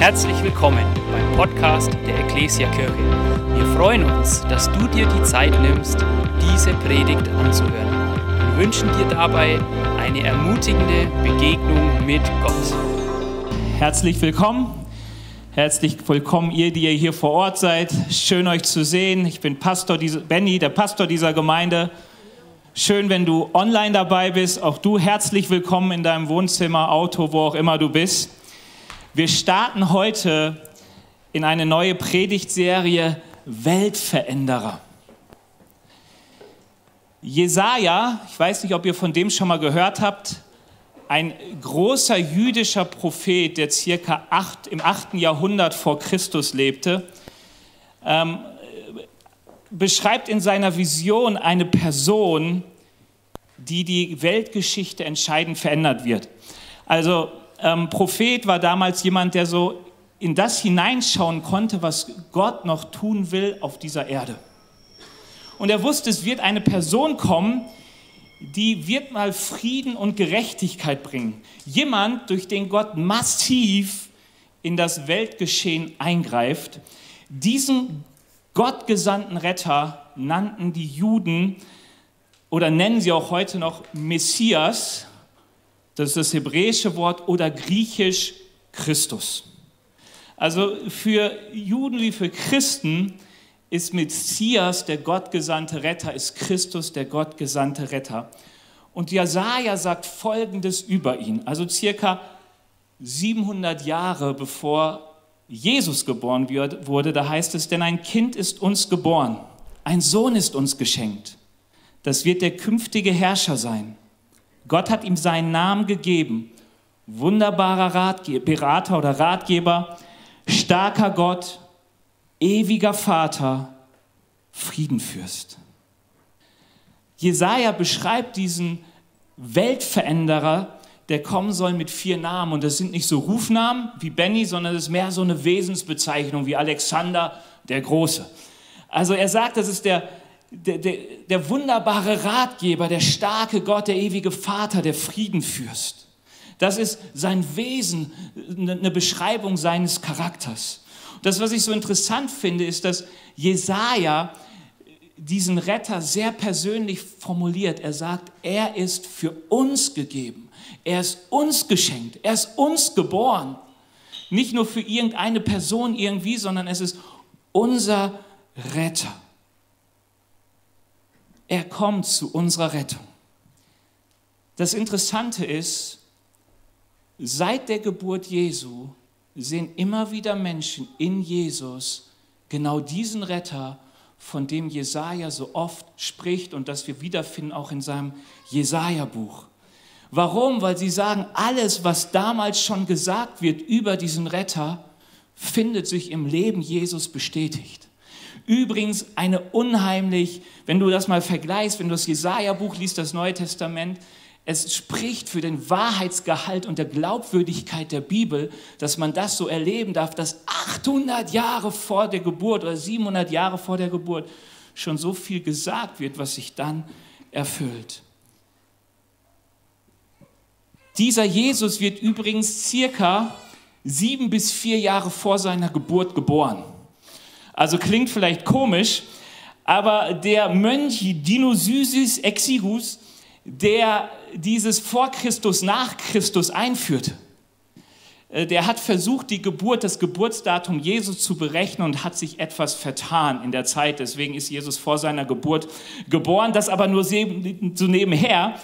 Herzlich willkommen beim Podcast der Ecclesia Kirche. Wir freuen uns, dass du dir die Zeit nimmst, diese Predigt anzuhören und wünschen dir dabei eine ermutigende Begegnung mit Gott. Herzlich willkommen. Herzlich willkommen, ihr, die ihr hier vor Ort seid. Schön euch zu sehen. Ich bin Pastor Benny, der Pastor dieser Gemeinde. Schön, wenn du online dabei bist. Auch du herzlich willkommen in deinem Wohnzimmer, Auto, wo auch immer du bist. Wir starten heute in eine neue Predigtserie Weltveränderer. Jesaja, ich weiß nicht, ob ihr von dem schon mal gehört habt, ein großer jüdischer Prophet, der circa acht, im 8. Jahrhundert vor Christus lebte, ähm, beschreibt in seiner Vision eine Person, die die Weltgeschichte entscheidend verändert wird. Also ähm, Prophet war damals jemand, der so in das hineinschauen konnte, was Gott noch tun will auf dieser Erde. Und er wusste, es wird eine Person kommen, die wird mal Frieden und Gerechtigkeit bringen. Jemand, durch den Gott massiv in das Weltgeschehen eingreift. Diesen gottgesandten Retter nannten die Juden oder nennen sie auch heute noch Messias das ist das hebräische Wort oder griechisch Christus. Also für Juden wie für Christen ist Messias der gottgesandte Retter, ist Christus der gottgesandte Retter. Und Jesaja sagt Folgendes über ihn, also circa 700 Jahre bevor Jesus geboren wurde, da heißt es, denn ein Kind ist uns geboren, ein Sohn ist uns geschenkt. Das wird der künftige Herrscher sein. Gott hat ihm seinen Namen gegeben. Wunderbarer Ratgeber, Berater oder Ratgeber, starker Gott, ewiger Vater, Friedenfürst. Jesaja beschreibt diesen Weltveränderer, der kommen soll mit vier Namen. Und das sind nicht so Rufnamen wie Benny, sondern es ist mehr so eine Wesensbezeichnung wie Alexander der Große. Also er sagt, das ist der, der, der, der wunderbare Ratgeber, der starke Gott, der ewige Vater, der Friedenfürst. Das ist sein Wesen, eine Beschreibung seines Charakters. Das, was ich so interessant finde, ist, dass Jesaja diesen Retter sehr persönlich formuliert. Er sagt, er ist für uns gegeben. Er ist uns geschenkt. Er ist uns geboren. Nicht nur für irgendeine Person irgendwie, sondern es ist unser Retter. Er kommt zu unserer Rettung. Das Interessante ist, seit der Geburt Jesu sehen immer wieder Menschen in Jesus genau diesen Retter, von dem Jesaja so oft spricht und das wir wiederfinden auch in seinem Jesaja-Buch. Warum? Weil sie sagen, alles, was damals schon gesagt wird über diesen Retter, findet sich im Leben Jesus bestätigt. Übrigens eine unheimlich, wenn du das mal vergleichst, wenn du das Jesaja-Buch liest, das Neue Testament, es spricht für den Wahrheitsgehalt und der Glaubwürdigkeit der Bibel, dass man das so erleben darf, dass 800 Jahre vor der Geburt oder 700 Jahre vor der Geburt schon so viel gesagt wird, was sich dann erfüllt. Dieser Jesus wird übrigens circa sieben bis vier Jahre vor seiner Geburt geboren. Also klingt vielleicht komisch, aber der Mönch Dionysius Exigus, der dieses vor Christus, nach Christus einführte, äh, der hat versucht, die Geburt, das Geburtsdatum Jesus zu berechnen und hat sich etwas vertan in der Zeit. Deswegen ist Jesus vor seiner Geburt geboren, das aber nur so nebenher.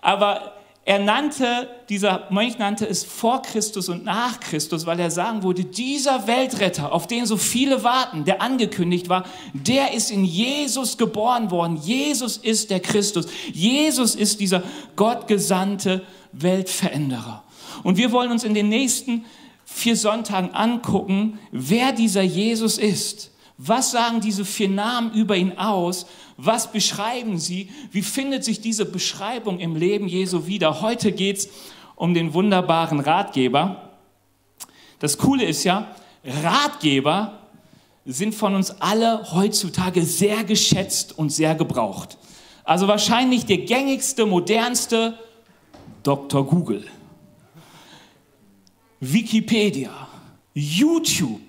Aber er nannte, dieser Mönch nannte es vor Christus und nach Christus, weil er sagen würde, dieser Weltretter, auf den so viele warten, der angekündigt war, der ist in Jesus geboren worden. Jesus ist der Christus. Jesus ist dieser gottgesandte Weltveränderer. Und wir wollen uns in den nächsten vier Sonntagen angucken, wer dieser Jesus ist. Was sagen diese vier Namen über ihn aus? Was beschreiben sie? Wie findet sich diese Beschreibung im Leben Jesu wieder? Heute geht es um den wunderbaren Ratgeber. Das Coole ist ja, Ratgeber sind von uns alle heutzutage sehr geschätzt und sehr gebraucht. Also wahrscheinlich der gängigste, modernste Dr. Google, Wikipedia, YouTube,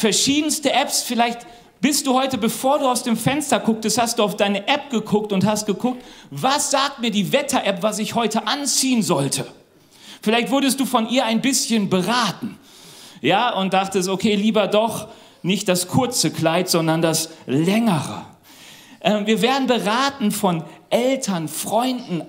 verschiedenste Apps, vielleicht bist du heute, bevor du aus dem Fenster gucktest, hast du auf deine App geguckt und hast geguckt, was sagt mir die Wetter-App, was ich heute anziehen sollte. Vielleicht wurdest du von ihr ein bisschen beraten. Ja, und dachtest, okay, lieber doch nicht das kurze Kleid, sondern das längere. Ähm, wir werden beraten von Eltern, Freunden,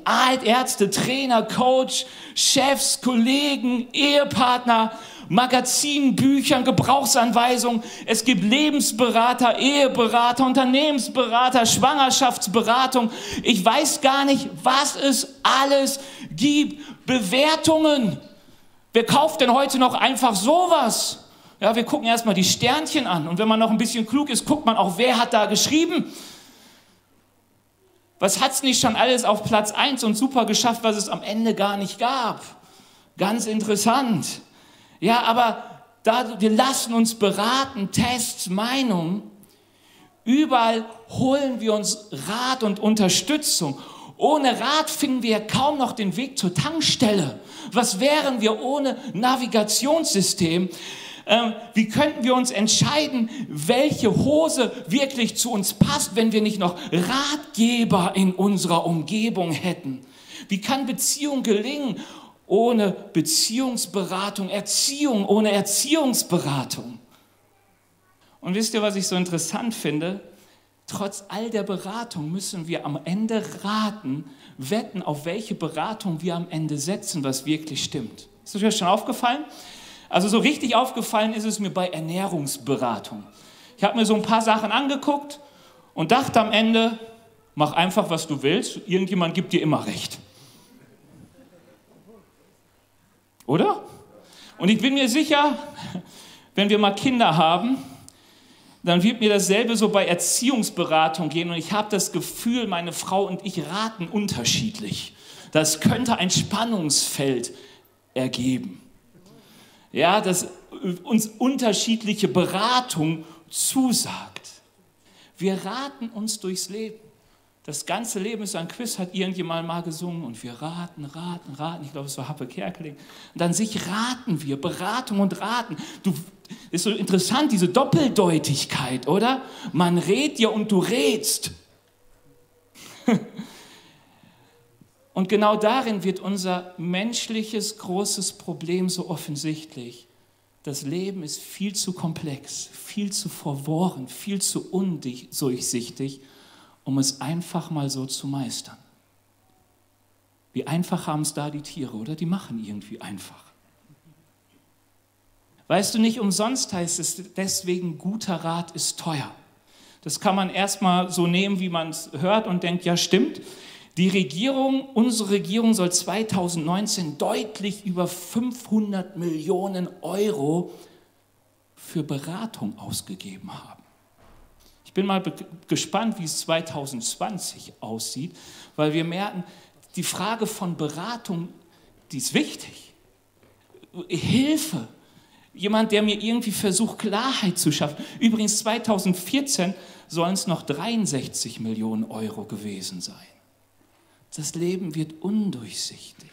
Ärzte, Trainer, Coach, Chefs, Kollegen, Ehepartner, Magazinen, Büchern, Gebrauchsanweisungen. Es gibt Lebensberater, Eheberater, Unternehmensberater, Schwangerschaftsberatung. Ich weiß gar nicht, was es alles gibt. Bewertungen. Wer kauft denn heute noch einfach sowas? Ja, wir gucken erstmal die Sternchen an und wenn man noch ein bisschen klug ist, guckt man auch, wer hat da geschrieben. Was hat es nicht schon alles auf Platz 1 und super geschafft, was es am Ende gar nicht gab? Ganz interessant. Ja, aber da, wir lassen uns beraten, Tests, Meinungen. Überall holen wir uns Rat und Unterstützung. Ohne Rat finden wir kaum noch den Weg zur Tankstelle. Was wären wir ohne Navigationssystem? Ähm, wie könnten wir uns entscheiden, welche Hose wirklich zu uns passt, wenn wir nicht noch Ratgeber in unserer Umgebung hätten? Wie kann Beziehung gelingen ohne Beziehungsberatung, Erziehung ohne Erziehungsberatung? Und wisst ihr, was ich so interessant finde? Trotz all der Beratung müssen wir am Ende raten, wetten, auf welche Beratung wir am Ende setzen, was wirklich stimmt. Ist euch das schon aufgefallen? Also so richtig aufgefallen ist es mir bei Ernährungsberatung. Ich habe mir so ein paar Sachen angeguckt und dachte am Ende, mach einfach, was du willst, irgendjemand gibt dir immer recht. Oder? Und ich bin mir sicher, wenn wir mal Kinder haben, dann wird mir dasselbe so bei Erziehungsberatung gehen und ich habe das Gefühl, meine Frau und ich raten unterschiedlich. Das könnte ein Spannungsfeld ergeben ja, dass uns unterschiedliche Beratung zusagt. Wir raten uns durchs Leben. Das ganze Leben ist ein Quiz, hat irgendjemand mal gesungen und wir raten, raten, raten. Ich glaube, es war Happe Kerkeling. Und dann sich raten wir, Beratung und Raten. Du, ist so interessant, diese Doppeldeutigkeit, oder? Man rät dir und du rätst. Und genau darin wird unser menschliches großes Problem so offensichtlich. Das Leben ist viel zu komplex, viel zu verworren, viel zu undurchsichtig, um es einfach mal so zu meistern. Wie einfach haben es da die Tiere, oder? Die machen irgendwie einfach. Weißt du, nicht umsonst heißt es deswegen, guter Rat ist teuer. Das kann man erstmal so nehmen, wie man es hört und denkt, ja stimmt. Die Regierung, unsere Regierung soll 2019 deutlich über 500 Millionen Euro für Beratung ausgegeben haben. Ich bin mal gespannt, wie es 2020 aussieht, weil wir merken, die Frage von Beratung, die ist wichtig. Hilfe, jemand, der mir irgendwie versucht, Klarheit zu schaffen. Übrigens 2014 sollen es noch 63 Millionen Euro gewesen sein. Das Leben wird undurchsichtig.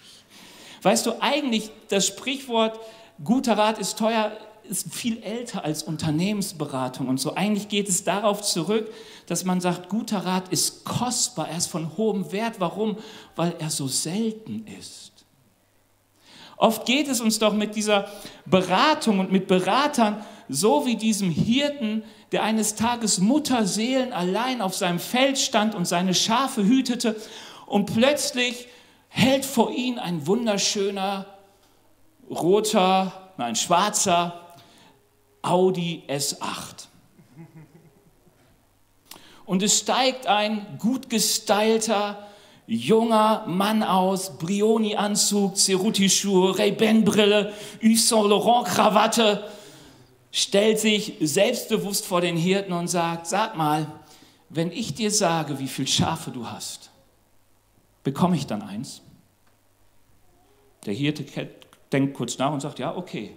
Weißt du, eigentlich das Sprichwort, guter Rat ist teuer, ist viel älter als Unternehmensberatung und so. Eigentlich geht es darauf zurück, dass man sagt, guter Rat ist kostbar, er ist von hohem Wert. Warum? Weil er so selten ist. Oft geht es uns doch mit dieser Beratung und mit Beratern so wie diesem Hirten, der eines Tages Mutterseelen allein auf seinem Feld stand und seine Schafe hütete und plötzlich hält vor ihm ein wunderschöner roter, nein, schwarzer Audi S8. Und es steigt ein gut gestylter, junger Mann aus, Brioni-Anzug, Ceruti-Schuhe, Ray-Ban-Brille, Yves Saint Laurent-Krawatte, stellt sich selbstbewusst vor den Hirten und sagt, sag mal, wenn ich dir sage, wie viele Schafe du hast, bekomme ich dann eins? Der Hirte denkt kurz nach und sagt, ja, okay.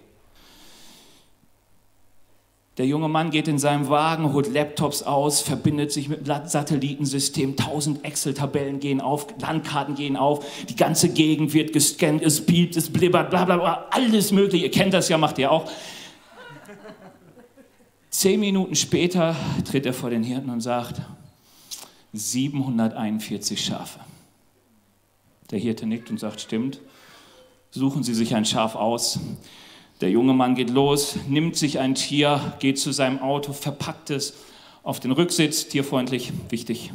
Der junge Mann geht in seinem Wagen, holt Laptops aus, verbindet sich mit Satellitensystem, tausend Excel-Tabellen gehen auf, Landkarten gehen auf, die ganze Gegend wird gescannt, es piept, es blibbert, bla bla bla, alles mögliche. Ihr kennt das ja, macht ihr auch. Zehn Minuten später tritt er vor den Hirten und sagt, 741 Schafe. Der Hirte nickt und sagt, stimmt, suchen Sie sich ein Schaf aus. Der junge Mann geht los, nimmt sich ein Tier, geht zu seinem Auto, verpackt es auf den Rücksitz, tierfreundlich, wichtig,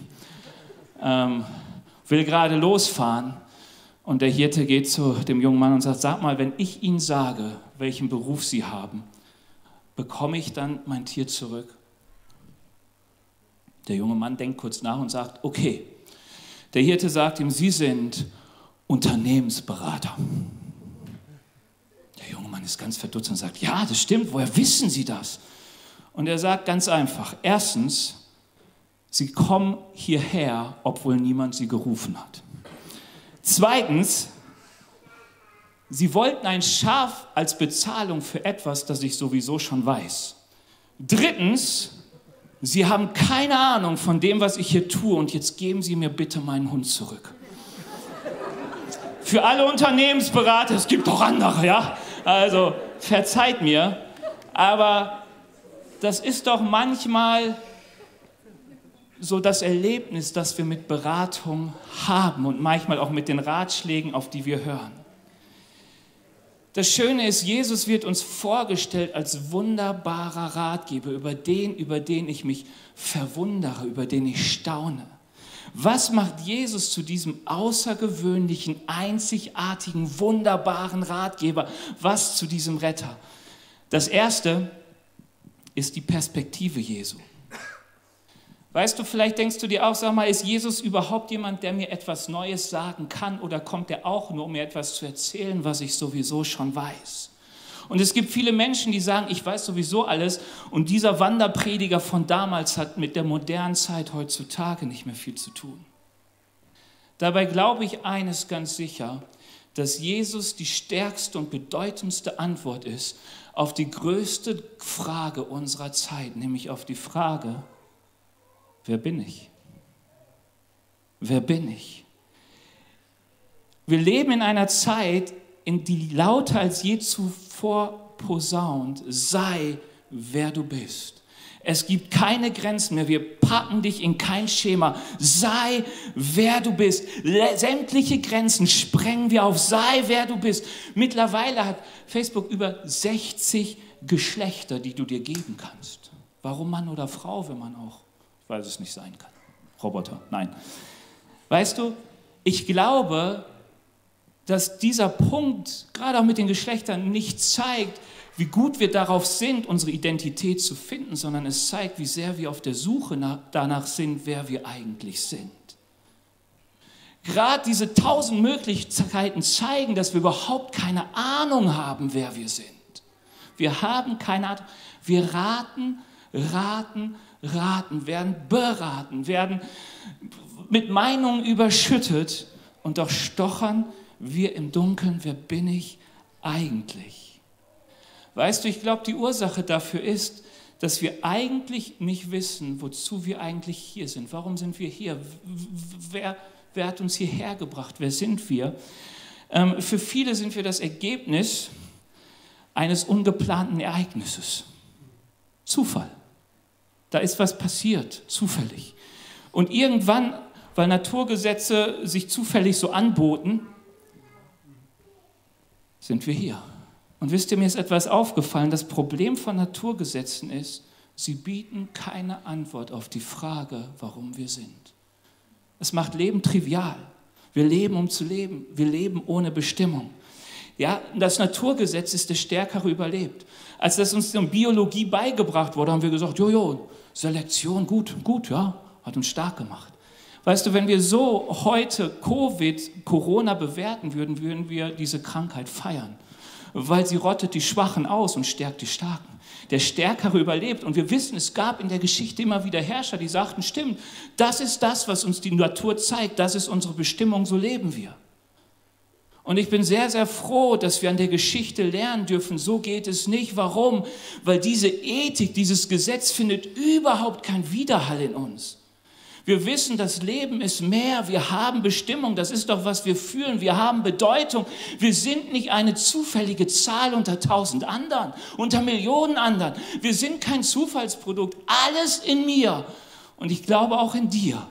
ähm, will gerade losfahren. Und der Hirte geht zu dem jungen Mann und sagt, sag mal, wenn ich Ihnen sage, welchen Beruf Sie haben, bekomme ich dann mein Tier zurück? Der junge Mann denkt kurz nach und sagt, okay. Der Hirte sagt ihm, Sie sind Unternehmensberater ist ganz verdutzt und sagt, ja, das stimmt, woher wissen Sie das? Und er sagt ganz einfach, erstens, Sie kommen hierher, obwohl niemand Sie gerufen hat. Zweitens, Sie wollten ein Schaf als Bezahlung für etwas, das ich sowieso schon weiß. Drittens, Sie haben keine Ahnung von dem, was ich hier tue und jetzt geben Sie mir bitte meinen Hund zurück. Für alle Unternehmensberater, es gibt auch andere, ja. Also verzeiht mir, aber das ist doch manchmal so das Erlebnis, das wir mit Beratung haben und manchmal auch mit den Ratschlägen, auf die wir hören. Das Schöne ist, Jesus wird uns vorgestellt als wunderbarer Ratgeber, über den, über den ich mich verwundere, über den ich staune. Was macht Jesus zu diesem außergewöhnlichen, einzigartigen, wunderbaren Ratgeber? Was zu diesem Retter? Das Erste ist die Perspektive Jesu. Weißt du, vielleicht denkst du dir auch, sag mal, ist Jesus überhaupt jemand, der mir etwas Neues sagen kann oder kommt er auch nur, um mir etwas zu erzählen, was ich sowieso schon weiß? Und es gibt viele Menschen, die sagen, ich weiß sowieso alles. Und dieser Wanderprediger von damals hat mit der modernen Zeit heutzutage nicht mehr viel zu tun. Dabei glaube ich eines ganz sicher, dass Jesus die stärkste und bedeutendste Antwort ist auf die größte Frage unserer Zeit, nämlich auf die Frage, wer bin ich? Wer bin ich? Wir leben in einer Zeit, in die lauter als je zuvor posaunt, sei wer du bist. Es gibt keine Grenzen mehr. Wir packen dich in kein Schema. Sei wer du bist. Sämtliche Grenzen sprengen wir auf. Sei wer du bist. Mittlerweile hat Facebook über 60 Geschlechter, die du dir geben kannst. Warum Mann oder Frau, wenn man auch, ich weiß es nicht sein kann. Roboter, nein. Weißt du, ich glaube, dass dieser Punkt, gerade auch mit den Geschlechtern, nicht zeigt, wie gut wir darauf sind, unsere Identität zu finden, sondern es zeigt, wie sehr wir auf der Suche nach, danach sind, wer wir eigentlich sind. Gerade diese tausend Möglichkeiten zeigen, dass wir überhaupt keine Ahnung haben, wer wir sind. Wir haben keine Ahnung. Wir raten, raten, raten, werden beraten, werden mit Meinungen überschüttet und doch stochern wir im Dunkeln, wer bin ich eigentlich? Weißt du, ich glaube, die Ursache dafür ist, dass wir eigentlich nicht wissen, wozu wir eigentlich hier sind. Warum sind wir hier? Wer, wer hat uns hierher gebracht? Wer sind wir? Ähm, für viele sind wir das Ergebnis eines ungeplanten Ereignisses. Zufall. Da ist was passiert, zufällig. Und irgendwann, weil Naturgesetze sich zufällig so anboten, sind wir hier. Und wisst ihr, mir ist etwas aufgefallen. Das Problem von Naturgesetzen ist, sie bieten keine Antwort auf die Frage, warum wir sind. Es macht Leben trivial. Wir leben, um zu leben. Wir leben ohne Bestimmung. Ja, das Naturgesetz ist der Stärkere überlebt. Als das uns in Biologie beigebracht wurde, haben wir gesagt, jojo, Selektion, gut, gut, ja, hat uns stark gemacht. Weißt du, wenn wir so heute Covid, Corona bewerten würden, würden wir diese Krankheit feiern. Weil sie rottet die Schwachen aus und stärkt die Starken. Der Stärkere überlebt. Und wir wissen, es gab in der Geschichte immer wieder Herrscher, die sagten, stimmt, das ist das, was uns die Natur zeigt, das ist unsere Bestimmung, so leben wir. Und ich bin sehr, sehr froh, dass wir an der Geschichte lernen dürfen, so geht es nicht. Warum? Weil diese Ethik, dieses Gesetz findet überhaupt keinen Widerhall in uns. Wir wissen, das Leben ist mehr, wir haben Bestimmung, das ist doch, was wir fühlen, wir haben Bedeutung. Wir sind nicht eine zufällige Zahl unter tausend anderen, unter Millionen anderen. Wir sind kein Zufallsprodukt, alles in mir und ich glaube auch in dir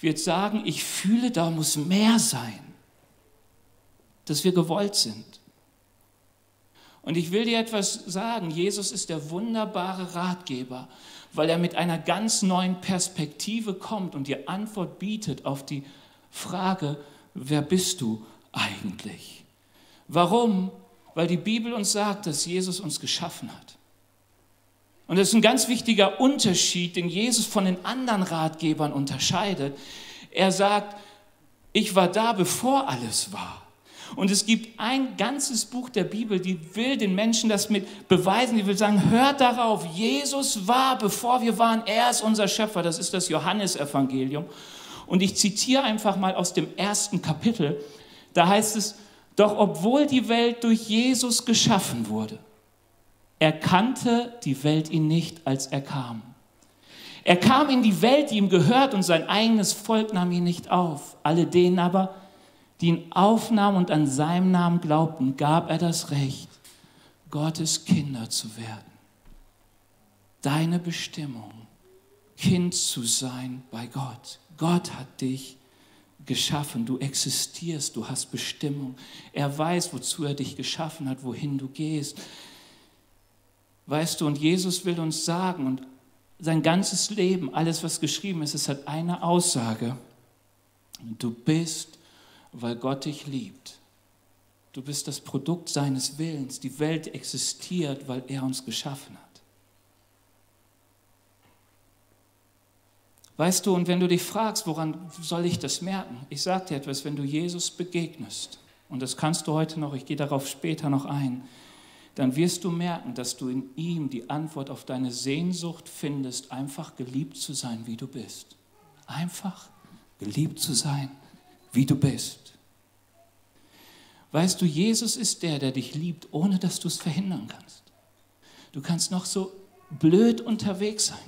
wird sagen, ich fühle, da muss mehr sein dass wir gewollt sind. Und ich will dir etwas sagen, Jesus ist der wunderbare Ratgeber, weil er mit einer ganz neuen Perspektive kommt und dir Antwort bietet auf die Frage, wer bist du eigentlich? Warum? Weil die Bibel uns sagt, dass Jesus uns geschaffen hat. Und das ist ein ganz wichtiger Unterschied, den Jesus von den anderen Ratgebern unterscheidet. Er sagt, ich war da, bevor alles war. Und es gibt ein ganzes Buch der Bibel, die will den Menschen das mit beweisen, die will sagen, hört darauf, Jesus war, bevor wir waren, er ist unser Schöpfer, das ist das Johannesevangelium. Und ich zitiere einfach mal aus dem ersten Kapitel, da heißt es, doch obwohl die Welt durch Jesus geschaffen wurde, erkannte die Welt ihn nicht, als er kam. Er kam in die Welt, die ihm gehört, und sein eigenes Volk nahm ihn nicht auf. Alle denen aber, die ihn aufnahmen und an seinem Namen glaubten, gab er das Recht, Gottes Kinder zu werden. Deine Bestimmung, Kind zu sein bei Gott. Gott hat dich geschaffen, du existierst, du hast Bestimmung. Er weiß, wozu er dich geschaffen hat, wohin du gehst. Weißt du, und Jesus will uns sagen, und sein ganzes Leben, alles, was geschrieben ist, es hat eine Aussage. Du bist weil Gott dich liebt. Du bist das Produkt seines Willens. Die Welt existiert, weil er uns geschaffen hat. Weißt du, und wenn du dich fragst, woran soll ich das merken? Ich sage dir etwas, wenn du Jesus begegnest, und das kannst du heute noch, ich gehe darauf später noch ein, dann wirst du merken, dass du in ihm die Antwort auf deine Sehnsucht findest, einfach geliebt zu sein, wie du bist. Einfach geliebt zu sein, wie du bist. Weißt du, Jesus ist der, der dich liebt, ohne dass du es verhindern kannst. Du kannst noch so blöd unterwegs sein.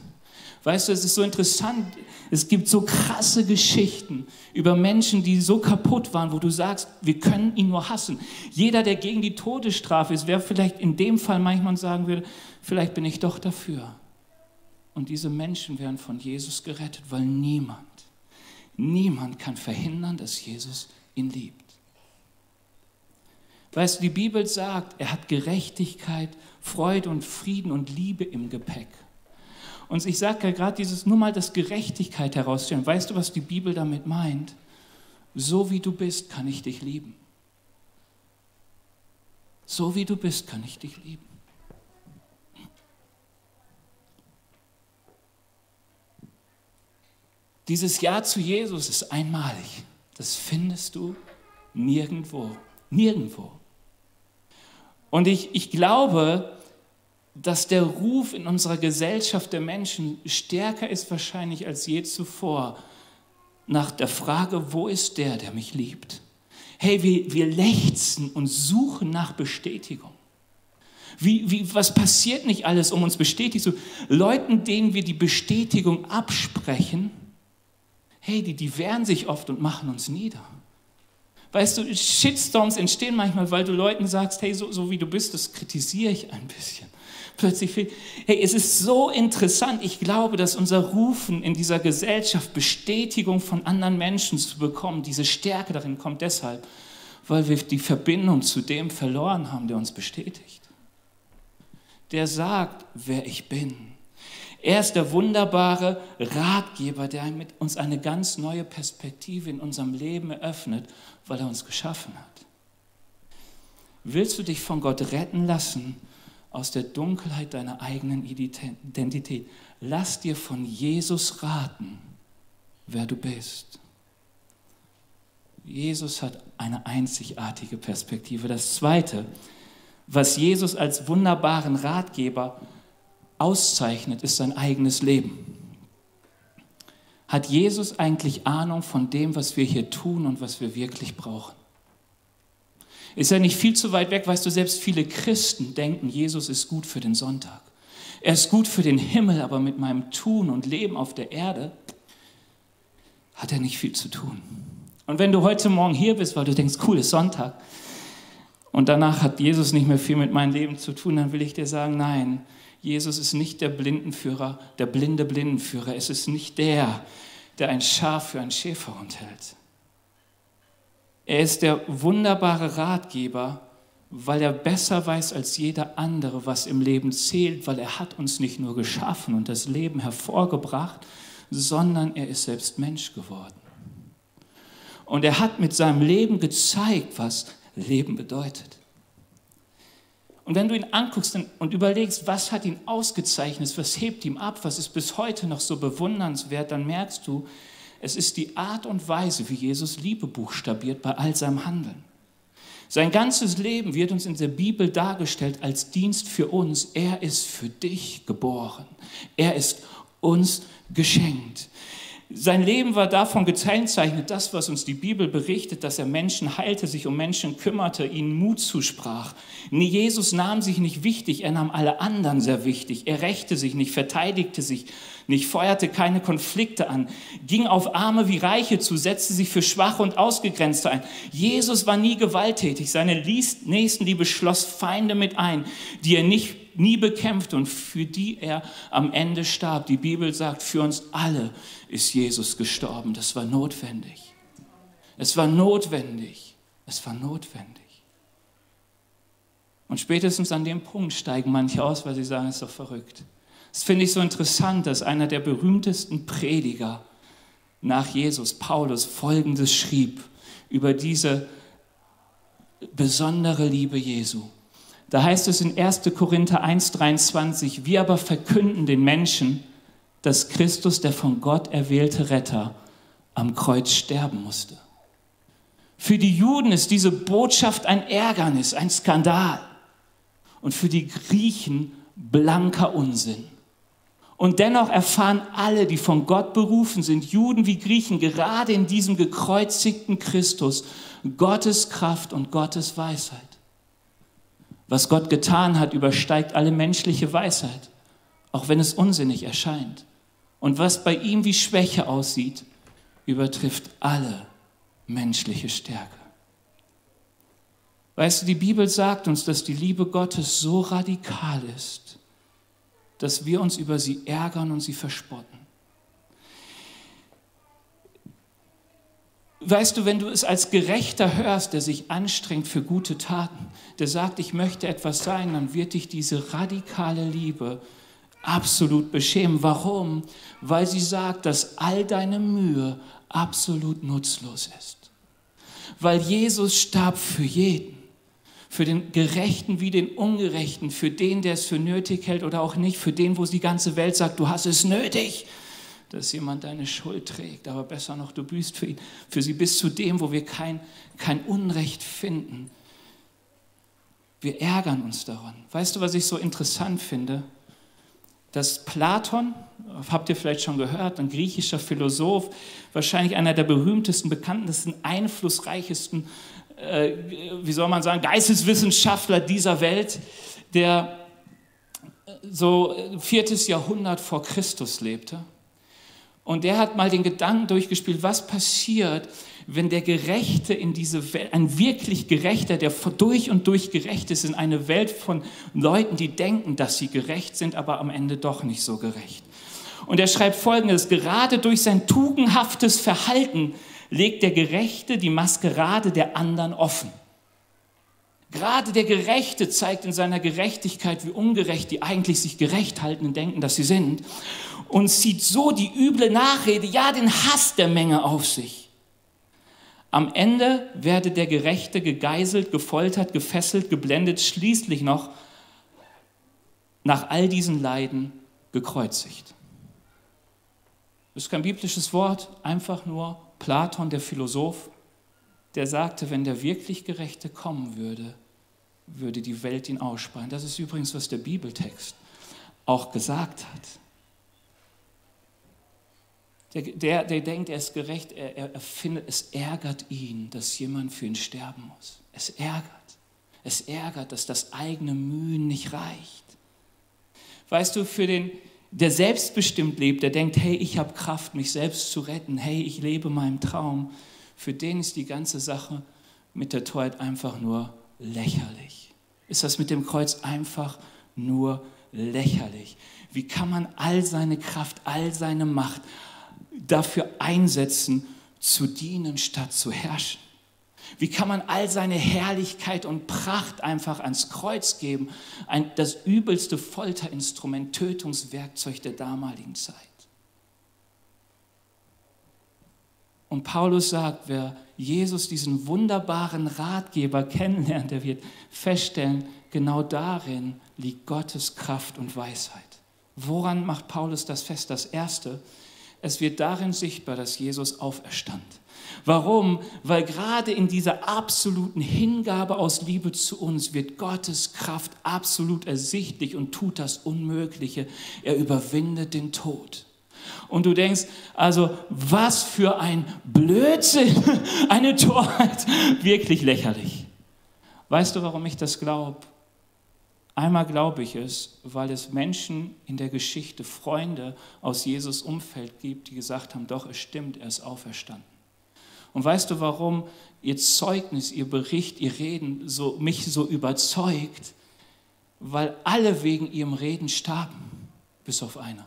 Weißt du, es ist so interessant, es gibt so krasse Geschichten über Menschen, die so kaputt waren, wo du sagst, wir können ihn nur hassen. Jeder, der gegen die Todesstrafe ist, wäre vielleicht in dem Fall manchmal sagen würde, vielleicht bin ich doch dafür. Und diese Menschen werden von Jesus gerettet, weil niemand Niemand kann verhindern, dass Jesus ihn liebt. Weißt du, die Bibel sagt, er hat Gerechtigkeit, Freude und Frieden und Liebe im Gepäck. Und ich sage ja gerade dieses, nur mal das Gerechtigkeit herausstellen. Weißt du, was die Bibel damit meint? So wie du bist, kann ich dich lieben. So wie du bist, kann ich dich lieben. Dieses Ja zu Jesus ist einmalig. Das findest du nirgendwo. Nirgendwo. Und ich, ich glaube, dass der Ruf in unserer Gesellschaft der Menschen stärker ist wahrscheinlich als je zuvor nach der Frage, wo ist der, der mich liebt? Hey, wir, wir lechzen und suchen nach Bestätigung. Wie, wie, was passiert nicht alles, um uns bestätigt zu? Leuten, denen wir die Bestätigung absprechen, hey, die, die wehren sich oft und machen uns nieder. Weißt du, Shitstorms entstehen manchmal, weil du Leuten sagst, hey, so, so wie du bist, das kritisiere ich ein bisschen. Plötzlich, hey, es ist so interessant. Ich glaube, dass unser Rufen in dieser Gesellschaft, Bestätigung von anderen Menschen zu bekommen, diese Stärke darin kommt deshalb, weil wir die Verbindung zu dem verloren haben, der uns bestätigt. Der sagt, wer ich bin. Er ist der wunderbare Ratgeber, der mit uns eine ganz neue Perspektive in unserem Leben eröffnet, weil er uns geschaffen hat. Willst du dich von Gott retten lassen aus der Dunkelheit deiner eigenen Identität? Lass dir von Jesus raten, wer du bist. Jesus hat eine einzigartige Perspektive. Das Zweite, was Jesus als wunderbaren Ratgeber auszeichnet, ist sein eigenes Leben. Hat Jesus eigentlich Ahnung von dem, was wir hier tun und was wir wirklich brauchen? Ist er nicht viel zu weit weg? Weißt du, selbst viele Christen denken, Jesus ist gut für den Sonntag. Er ist gut für den Himmel, aber mit meinem Tun und Leben auf der Erde hat er nicht viel zu tun. Und wenn du heute Morgen hier bist, weil du denkst, cool, ist Sonntag, und danach hat Jesus nicht mehr viel mit meinem Leben zu tun, dann will ich dir sagen, nein, Jesus ist nicht der Blindenführer, der blinde Blindenführer. Es ist nicht der, der ein Schaf für einen Schäferhund hält. Er ist der wunderbare Ratgeber, weil er besser weiß als jeder andere, was im Leben zählt, weil er hat uns nicht nur geschaffen und das Leben hervorgebracht, sondern er ist selbst Mensch geworden. Und er hat mit seinem Leben gezeigt, was Leben bedeutet. Und wenn du ihn anguckst und überlegst, was hat ihn ausgezeichnet, was hebt ihm ab, was ist bis heute noch so bewundernswert, dann merkst du, es ist die Art und Weise, wie Jesus Liebe buchstabiert bei all seinem Handeln. Sein ganzes Leben wird uns in der Bibel dargestellt als Dienst für uns. Er ist für dich geboren. Er ist uns geschenkt. Sein Leben war davon gezeichnet, das, was uns die Bibel berichtet, dass er Menschen heilte, sich um Menschen kümmerte, ihnen Mut zusprach. Jesus nahm sich nicht wichtig, er nahm alle anderen sehr wichtig. Er rächte sich nicht, verteidigte sich nicht, feuerte keine Konflikte an, ging auf Arme wie Reiche zu, setzte sich für Schwache und Ausgegrenzte ein. Jesus war nie gewalttätig. Seine Nächstenliebe schloss Feinde mit ein, die er nicht nie bekämpft und für die er am Ende starb. Die Bibel sagt, für uns alle ist Jesus gestorben. Das war notwendig. Es war notwendig. Es war notwendig. Und spätestens an dem Punkt steigen manche aus, weil sie sagen, es ist doch verrückt. Das finde ich so interessant, dass einer der berühmtesten Prediger nach Jesus, Paulus, Folgendes schrieb über diese besondere Liebe Jesu. Da heißt es in 1. Korinther 1.23, wir aber verkünden den Menschen, dass Christus, der von Gott erwählte Retter, am Kreuz sterben musste. Für die Juden ist diese Botschaft ein Ärgernis, ein Skandal. Und für die Griechen blanker Unsinn. Und dennoch erfahren alle, die von Gott berufen sind, Juden wie Griechen, gerade in diesem gekreuzigten Christus, Gottes Kraft und Gottes Weisheit. Was Gott getan hat, übersteigt alle menschliche Weisheit, auch wenn es unsinnig erscheint. Und was bei ihm wie Schwäche aussieht, übertrifft alle menschliche Stärke. Weißt du, die Bibel sagt uns, dass die Liebe Gottes so radikal ist, dass wir uns über sie ärgern und sie verspotten. Weißt du, wenn du es als Gerechter hörst, der sich anstrengt für gute Taten, der sagt, ich möchte etwas sein, dann wird dich diese radikale Liebe absolut beschämen. Warum? Weil sie sagt, dass all deine Mühe absolut nutzlos ist. Weil Jesus starb für jeden. Für den Gerechten wie den Ungerechten, für den, der es für nötig hält oder auch nicht, für den, wo die ganze Welt sagt, du hast es nötig dass jemand deine Schuld trägt, aber besser noch, du büßt für ihn, für sie bis zu dem, wo wir kein, kein Unrecht finden. Wir ärgern uns daran. Weißt du, was ich so interessant finde? Dass Platon, habt ihr vielleicht schon gehört, ein griechischer Philosoph, wahrscheinlich einer der berühmtesten, bekanntesten, einflussreichsten, äh, wie soll man sagen, Geisteswissenschaftler dieser Welt, der so viertes Jahrhundert vor Christus lebte und der hat mal den Gedanken durchgespielt, was passiert, wenn der Gerechte in diese Welt, ein wirklich Gerechter, der durch und durch gerecht ist, in eine Welt von Leuten, die denken, dass sie gerecht sind, aber am Ende doch nicht so gerecht. Und er schreibt folgendes, gerade durch sein tugendhaftes Verhalten legt der Gerechte die Maskerade der anderen offen. Gerade der Gerechte zeigt in seiner Gerechtigkeit, wie ungerecht die eigentlich sich gerecht halten und denken, dass sie sind und zieht so die üble Nachrede, ja den Hass der Menge auf sich. Am Ende werde der Gerechte gegeißelt, gefoltert, gefesselt, geblendet, schließlich noch nach all diesen Leiden gekreuzigt. Das ist kein biblisches Wort, einfach nur Platon, der Philosoph, der sagte, wenn der wirklich Gerechte kommen würde, würde die Welt ihn ausspeien. Das ist übrigens, was der Bibeltext auch gesagt hat. Der, der, der denkt, er ist gerecht, er, er, findet, es ärgert ihn, dass jemand für ihn sterben muss. Es ärgert. Es ärgert, dass das eigene Mühen nicht reicht. Weißt du, für den, der selbstbestimmt lebt, der denkt, hey, ich habe Kraft, mich selbst zu retten, hey, ich lebe meinem Traum, für den ist die ganze Sache mit der Torheit einfach nur lächerlich. Ist das mit dem Kreuz einfach nur lächerlich? Wie kann man all seine Kraft, all seine Macht dafür einsetzen, zu dienen statt zu herrschen? Wie kann man all seine Herrlichkeit und Pracht einfach ans Kreuz geben? Ein, das übelste Folterinstrument, Tötungswerkzeug der damaligen Zeit. Und Paulus sagt, wer Jesus, diesen wunderbaren Ratgeber kennenlernt, der wird feststellen, genau darin liegt Gottes Kraft und Weisheit. Woran macht Paulus das fest? Das Erste, es wird darin sichtbar, dass Jesus auferstand. Warum? Weil gerade in dieser absoluten Hingabe aus Liebe zu uns wird Gottes Kraft absolut ersichtlich und tut das Unmögliche. Er überwindet den Tod. Und du denkst, also was für ein Blödsinn, eine Torheit, wirklich lächerlich. Weißt du, warum ich das glaube? Einmal glaube ich es, weil es Menschen in der Geschichte, Freunde aus Jesus Umfeld gibt, die gesagt haben, doch, es stimmt, er ist auferstanden. Und weißt du, warum ihr Zeugnis, ihr Bericht, ihr Reden so, mich so überzeugt? Weil alle wegen ihrem Reden starben, bis auf einer.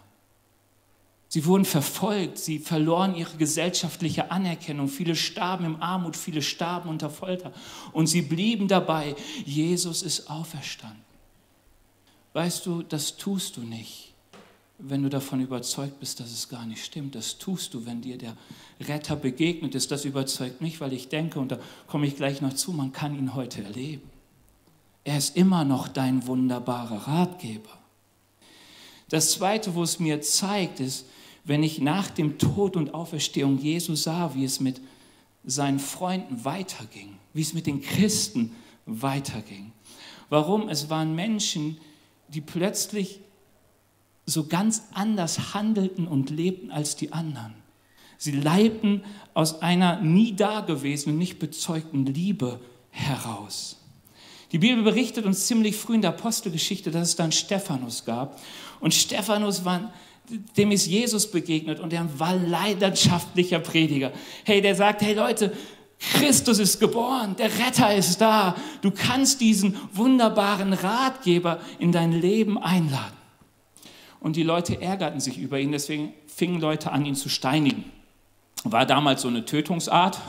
Sie wurden verfolgt, sie verloren ihre gesellschaftliche Anerkennung, viele starben im Armut, viele starben unter Folter und sie blieben dabei, Jesus ist auferstanden. Weißt du, das tust du nicht, wenn du davon überzeugt bist, dass es gar nicht stimmt. Das tust du, wenn dir der Retter begegnet ist. Das überzeugt mich, weil ich denke, und da komme ich gleich noch zu, man kann ihn heute erleben. Er ist immer noch dein wunderbarer Ratgeber. Das Zweite, wo es mir zeigt, ist, wenn ich nach dem Tod und Auferstehung Jesu sah, wie es mit seinen Freunden weiterging, wie es mit den Christen weiterging. Warum? Es waren Menschen, die plötzlich so ganz anders handelten und lebten als die anderen. Sie leibten aus einer nie dagewesenen, nicht bezeugten Liebe heraus. Die Bibel berichtet uns ziemlich früh in der Apostelgeschichte, dass es dann Stephanus gab. Und Stephanus war, dem ist Jesus begegnet und er war leidenschaftlicher Prediger. Hey, der sagt, hey Leute, Christus ist geboren, der Retter ist da. Du kannst diesen wunderbaren Ratgeber in dein Leben einladen. Und die Leute ärgerten sich über ihn, deswegen fingen Leute an, ihn zu steinigen. War damals so eine Tötungsart.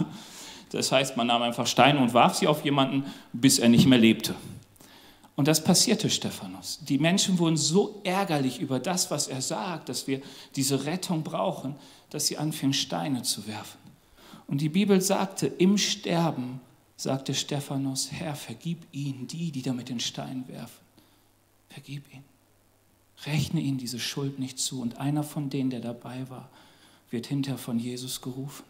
Das heißt, man nahm einfach Steine und warf sie auf jemanden, bis er nicht mehr lebte. Und das passierte Stephanus. Die Menschen wurden so ärgerlich über das, was er sagt, dass wir diese Rettung brauchen, dass sie anfingen, Steine zu werfen. Und die Bibel sagte, im Sterben sagte Stephanus, Herr, vergib ihnen, die, die da mit den Steinen werfen. Vergib ihnen. Rechne ihnen diese Schuld nicht zu. Und einer von denen, der dabei war, wird hinterher von Jesus gerufen.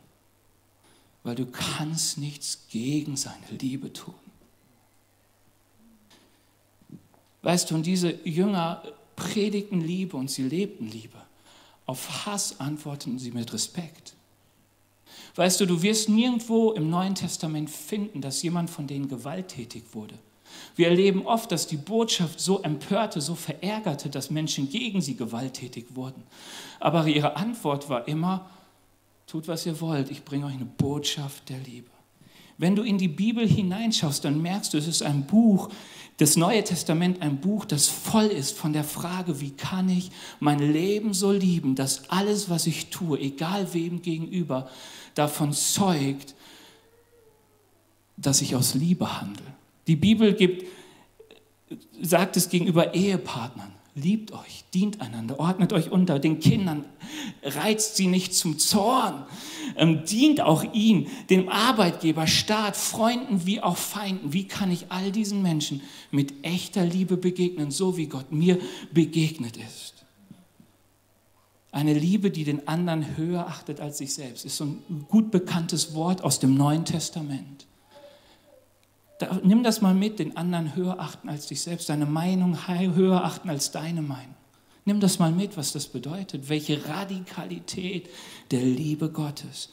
Weil du kannst nichts gegen seine Liebe tun. Weißt du, und diese Jünger predigten Liebe und sie lebten Liebe. Auf Hass antworteten sie mit Respekt. Weißt du, du wirst nirgendwo im Neuen Testament finden, dass jemand von denen gewalttätig wurde. Wir erleben oft, dass die Botschaft so empörte, so verärgerte, dass Menschen gegen sie gewalttätig wurden. Aber ihre Antwort war immer, tut, was ihr wollt, ich bringe euch eine Botschaft der Liebe. Wenn du in die Bibel hineinschaust, dann merkst du, es ist ein Buch, das Neue Testament, ein Buch, das voll ist von der Frage, wie kann ich mein Leben so lieben, dass alles, was ich tue, egal wem gegenüber, davon zeugt, dass ich aus Liebe handle. Die Bibel gibt, sagt es gegenüber Ehepartnern. Liebt euch, dient einander, ordnet euch unter den Kindern, reizt sie nicht zum Zorn, ähm, dient auch ihnen, dem Arbeitgeber, Staat, Freunden wie auch Feinden. Wie kann ich all diesen Menschen mit echter Liebe begegnen, so wie Gott mir begegnet ist? Eine Liebe, die den anderen höher achtet als sich selbst, ist so ein gut bekanntes Wort aus dem Neuen Testament. Da, nimm das mal mit, den anderen höher achten als dich selbst, deine Meinung höher achten als deine Meinung. Nimm das mal mit, was das bedeutet, welche Radikalität der Liebe Gottes.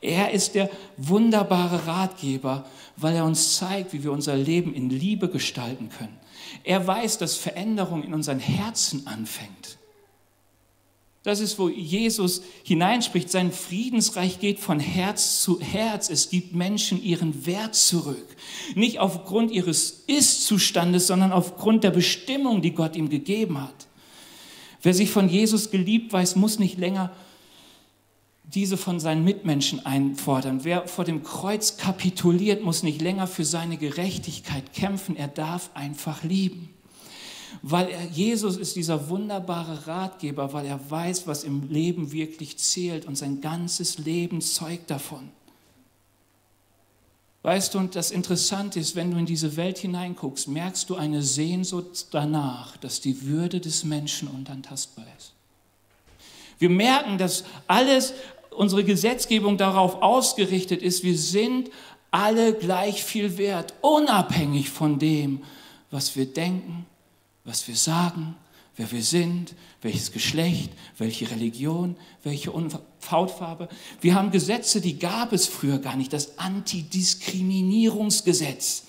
Er ist der wunderbare Ratgeber, weil er uns zeigt, wie wir unser Leben in Liebe gestalten können. Er weiß, dass Veränderung in unseren Herzen anfängt. Das ist, wo Jesus hineinspricht. Sein Friedensreich geht von Herz zu Herz. Es gibt Menschen ihren Wert zurück. Nicht aufgrund ihres Ist-Zustandes, sondern aufgrund der Bestimmung, die Gott ihm gegeben hat. Wer sich von Jesus geliebt weiß, muss nicht länger diese von seinen Mitmenschen einfordern. Wer vor dem Kreuz kapituliert, muss nicht länger für seine Gerechtigkeit kämpfen. Er darf einfach lieben. Weil er, Jesus ist dieser wunderbare Ratgeber, weil er weiß, was im Leben wirklich zählt und sein ganzes Leben zeugt davon. Weißt du, und das Interessante ist, wenn du in diese Welt hineinguckst, merkst du eine Sehnsucht danach, dass die Würde des Menschen unantastbar ist. Wir merken, dass alles, unsere Gesetzgebung darauf ausgerichtet ist, wir sind alle gleich viel wert, unabhängig von dem, was wir denken, was wir sagen, wer wir sind, welches Geschlecht, welche Religion, welche Hautfarbe. Wir haben Gesetze, die gab es früher gar nicht, das Antidiskriminierungsgesetz.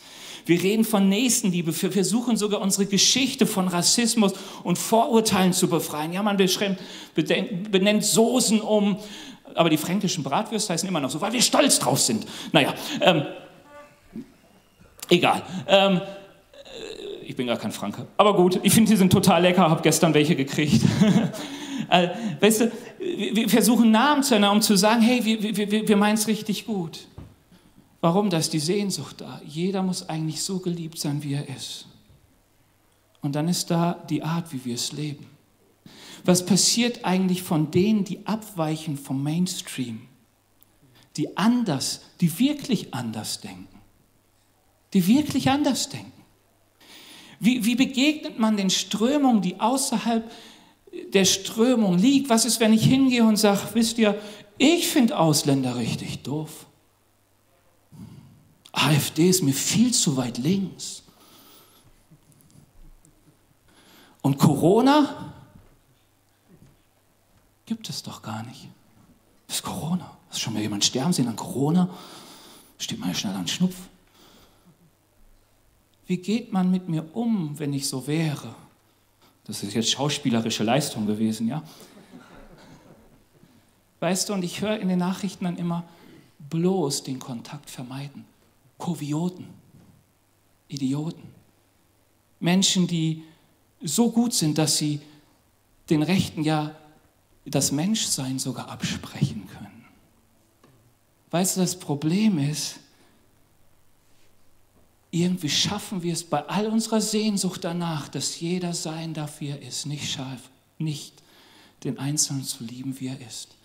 Wir reden von Nächstenliebe. Wir versuchen sogar unsere Geschichte von Rassismus und Vorurteilen zu befreien. Ja, man benennt Soßen um, aber die fränkischen Bratwürste heißen immer noch so, weil wir stolz drauf sind. Naja, ähm, egal. Ähm, ich bin gar kein Franke. Aber gut, ich finde, die sind total lecker, habe gestern welche gekriegt. äh, weißt du, wir versuchen Namen zu ändern, um zu sagen, hey, wir, wir, wir meinen es richtig gut. Warum? Da ist die Sehnsucht da. Jeder muss eigentlich so geliebt sein, wie er ist. Und dann ist da die Art, wie wir es leben. Was passiert eigentlich von denen, die abweichen vom Mainstream? Die anders, die wirklich anders denken. Die wirklich anders denken. Wie, wie begegnet man den Strömungen, die außerhalb der Strömung liegen? Was ist, wenn ich hingehe und sage, wisst ihr, ich finde Ausländer richtig doof. AfD ist mir viel zu weit links. Und Corona gibt es doch gar nicht. Das ist Corona. Hast du schon mal jemand sterben sehen an Corona? Steht man ja schnell an Schnupf. Wie geht man mit mir um, wenn ich so wäre? Das ist jetzt schauspielerische Leistung gewesen, ja? Weißt du, und ich höre in den Nachrichten dann immer, bloß den Kontakt vermeiden. Kovioten, Idioten. Menschen, die so gut sind, dass sie den Rechten ja das Menschsein sogar absprechen können. Weißt du, das Problem ist, irgendwie schaffen wir es bei all unserer Sehnsucht danach, dass jeder sein darf, wie er ist, nicht scharf, nicht den Einzelnen zu lieben, wie er ist.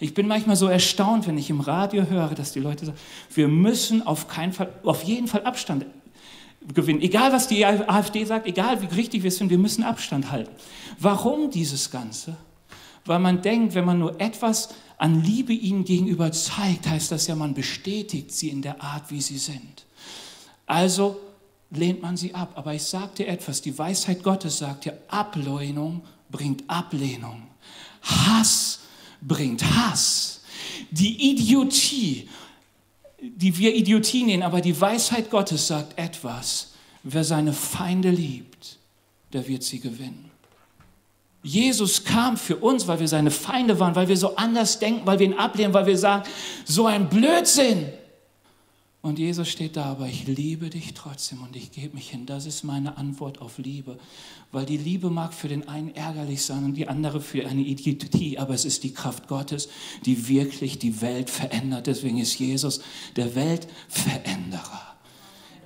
Ich bin manchmal so erstaunt, wenn ich im Radio höre, dass die Leute sagen, wir müssen auf keinen Fall, auf jeden Fall Abstand gewinnen. Egal, was die AfD sagt, egal, wie richtig wir sind, wir müssen Abstand halten. Warum dieses Ganze? Weil man denkt, wenn man nur etwas an Liebe ihnen gegenüber zeigt, heißt das ja, man bestätigt sie in der Art, wie sie sind. Also lehnt man sie ab. Aber ich dir etwas, die Weisheit Gottes sagt ja, Ablehnung bringt Ablehnung. Hass bringt Hass. Die Idiotie, die wir Idiotie nennen, aber die Weisheit Gottes sagt etwas. Wer seine Feinde liebt, der wird sie gewinnen. Jesus kam für uns, weil wir seine Feinde waren, weil wir so anders denken, weil wir ihn ablehnen, weil wir sagen, so ein Blödsinn. Und Jesus steht da, aber ich liebe dich trotzdem und ich gebe mich hin. Das ist meine Antwort auf Liebe. Weil die Liebe mag für den einen ärgerlich sein und die andere für eine Idiotie, aber es ist die Kraft Gottes, die wirklich die Welt verändert. Deswegen ist Jesus der Weltveränderer.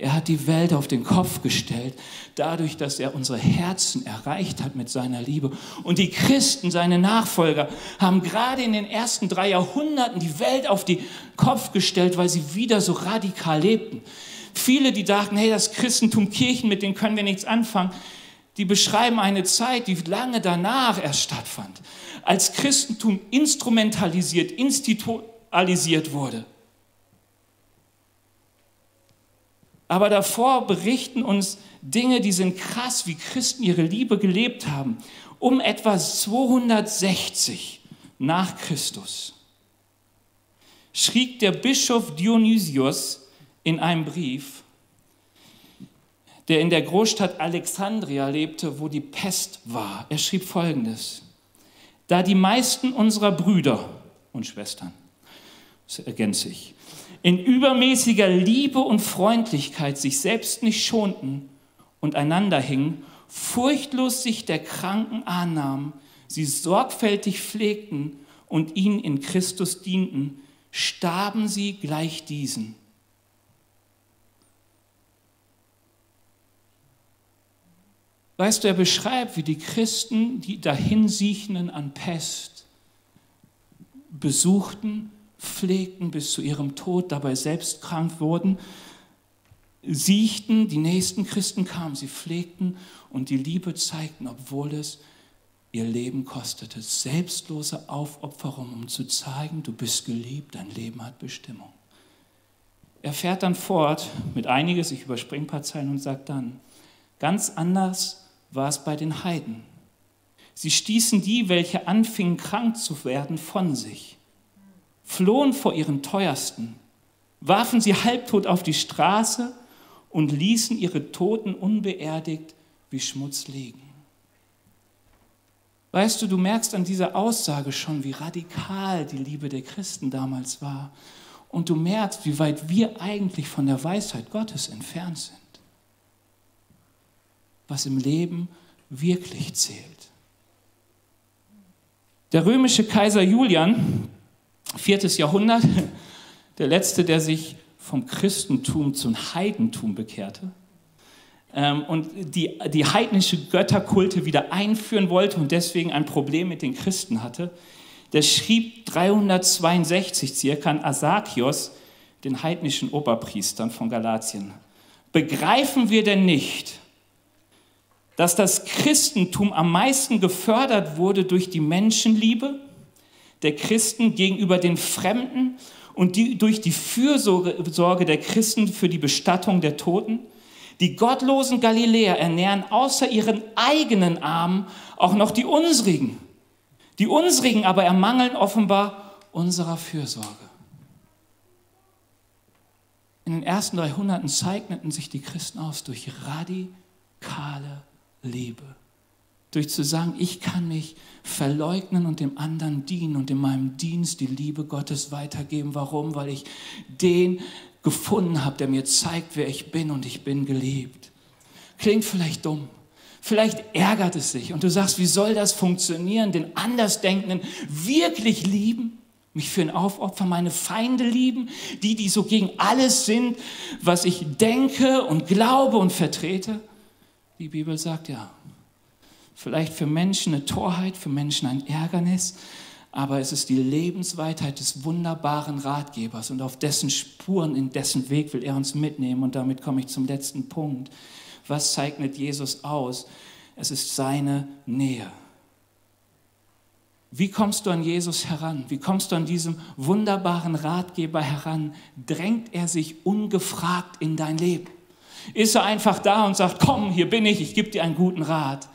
Er hat die Welt auf den Kopf gestellt, dadurch, dass er unsere Herzen erreicht hat mit seiner Liebe. Und die Christen, seine Nachfolger, haben gerade in den ersten drei Jahrhunderten die Welt auf den Kopf gestellt, weil sie wieder so radikal lebten. Viele, die dachten, hey, das Christentum, Kirchen, mit denen können wir nichts anfangen, die beschreiben eine Zeit, die lange danach erst stattfand, als Christentum instrumentalisiert, institualisiert wurde. Aber davor berichten uns Dinge, die sind krass, wie Christen ihre Liebe gelebt haben. Um etwa 260 nach Christus schrieb der Bischof Dionysius in einem Brief, der in der Großstadt Alexandria lebte, wo die Pest war. Er schrieb folgendes: Da die meisten unserer Brüder und Schwestern, das ergänze ich, in übermäßiger Liebe und Freundlichkeit sich selbst nicht schonten und einander hingen, furchtlos sich der Kranken annahmen, sie sorgfältig pflegten und ihnen in Christus dienten, starben sie gleich diesen. Weißt du, er beschreibt, wie die Christen die Dahinsiechenden an Pest besuchten, pflegten bis zu ihrem Tod, dabei selbst krank wurden, siechten, die nächsten Christen kamen, sie pflegten und die Liebe zeigten, obwohl es ihr Leben kostete. Selbstlose Aufopferung, um zu zeigen, du bist geliebt, dein Leben hat Bestimmung. Er fährt dann fort mit einiges, ich überspringe ein paar Zeilen und sagt dann, ganz anders war es bei den Heiden. Sie stießen die, welche anfingen krank zu werden, von sich, flohen vor ihren Teuersten, warfen sie halbtot auf die Straße und ließen ihre Toten unbeerdigt wie Schmutz liegen. Weißt du, du merkst an dieser Aussage schon, wie radikal die Liebe der Christen damals war. Und du merkst, wie weit wir eigentlich von der Weisheit Gottes entfernt sind. Was im Leben wirklich zählt. Der römische Kaiser Julian, viertes Jahrhundert, der letzte, der sich vom Christentum zum Heidentum bekehrte, ähm, und die, die heidnische Götterkulte wieder einführen wollte und deswegen ein Problem mit den Christen hatte, der schrieb 362 circa an Asakios, den heidnischen Oberpriestern von Galatien. Begreifen wir denn nicht, dass das Christentum am meisten gefördert wurde durch die Menschenliebe der Christen gegenüber den Fremden und die, durch die Fürsorge der Christen für die Bestattung der Toten? Die gottlosen Galiläer ernähren außer ihren eigenen Armen auch noch die unsrigen. Die unsrigen aber ermangeln offenbar unserer Fürsorge. In den ersten 300 zeichneten sich die Christen aus durch radikale Liebe. Durch zu sagen, ich kann mich verleugnen und dem anderen dienen und in meinem Dienst die Liebe Gottes weitergeben. Warum? Weil ich den gefunden habe, der mir zeigt, wer ich bin und ich bin geliebt. Klingt vielleicht dumm. Vielleicht ärgert es sich und du sagst, wie soll das funktionieren, den Andersdenkenden wirklich lieben, mich für ihn aufopfern, meine Feinde lieben, die, die so gegen alles sind, was ich denke und glaube und vertrete? Die Bibel sagt ja, vielleicht für Menschen eine Torheit, für Menschen ein Ärgernis, aber es ist die Lebensweisheit des wunderbaren Ratgebers und auf dessen Spuren, in dessen Weg will er uns mitnehmen. Und damit komme ich zum letzten Punkt. Was zeichnet Jesus aus? Es ist seine Nähe. Wie kommst du an Jesus heran? Wie kommst du an diesem wunderbaren Ratgeber heran? Drängt er sich ungefragt in dein Leben? Ist er einfach da und sagt, komm, hier bin ich, ich gebe dir einen guten Rat?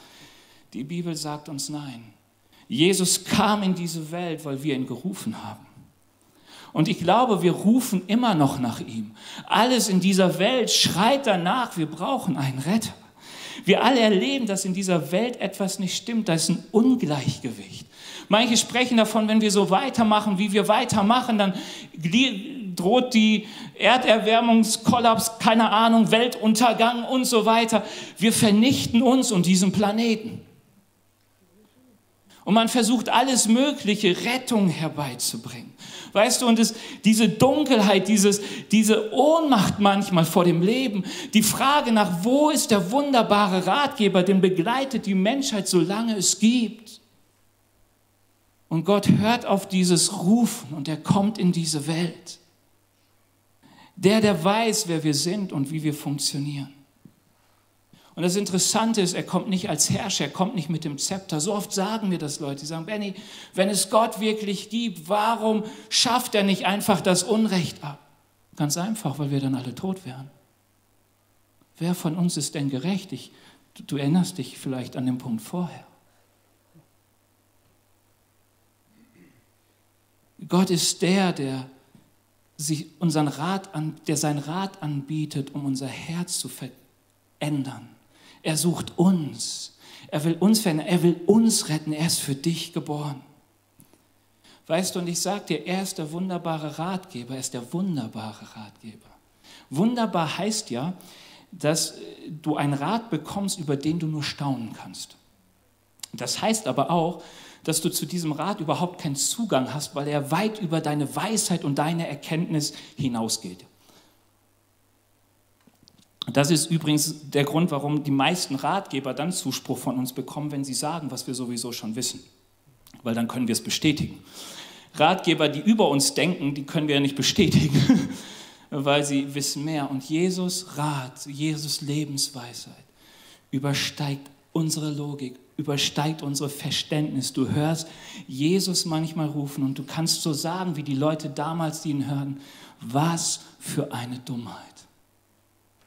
Die Bibel sagt uns nein. Jesus kam in diese Welt, weil wir ihn gerufen haben. Und ich glaube, wir rufen immer noch nach ihm. Alles in dieser Welt schreit danach, wir brauchen einen Retter. Wir alle erleben, dass in dieser Welt etwas nicht stimmt, da ist ein Ungleichgewicht. Manche sprechen davon, wenn wir so weitermachen, wie wir weitermachen, dann droht die Erderwärmungskollaps, keine Ahnung, Weltuntergang und so weiter. Wir vernichten uns und diesen Planeten. Und man versucht alles Mögliche, Rettung herbeizubringen. Weißt du, und es, diese Dunkelheit, dieses, diese Ohnmacht manchmal vor dem Leben, die Frage nach, wo ist der wunderbare Ratgeber, den begleitet die Menschheit, solange es gibt. Und Gott hört auf dieses Rufen und er kommt in diese Welt. Der, der weiß, wer wir sind und wie wir funktionieren. Und das Interessante ist, er kommt nicht als Herrscher, er kommt nicht mit dem Zepter. So oft sagen mir das Leute, die sagen, Benny, wenn es Gott wirklich gibt, warum schafft er nicht einfach das Unrecht ab? Ganz einfach, weil wir dann alle tot wären. Wer von uns ist denn gerecht? Ich, du, du erinnerst dich vielleicht an den Punkt vorher. Gott ist der, der sich unseren Rat an, der sein Rat anbietet, um unser Herz zu verändern. Er sucht uns. Er will uns verändern. Er will uns retten. Er ist für dich geboren. Weißt du, und ich sage dir, er ist der wunderbare Ratgeber. Er ist der wunderbare Ratgeber. Wunderbar heißt ja, dass du einen Rat bekommst, über den du nur staunen kannst. Das heißt aber auch, dass du zu diesem Rat überhaupt keinen Zugang hast, weil er weit über deine Weisheit und deine Erkenntnis hinausgeht. Das ist übrigens der Grund, warum die meisten Ratgeber dann Zuspruch von uns bekommen, wenn sie sagen, was wir sowieso schon wissen. Weil dann können wir es bestätigen. Ratgeber, die über uns denken, die können wir ja nicht bestätigen, weil sie wissen mehr. Und Jesus Rat, Jesus Lebensweisheit übersteigt unsere Logik, übersteigt unser Verständnis. Du hörst Jesus manchmal rufen und du kannst so sagen, wie die Leute damals, die ihn hören, was für eine Dummheit.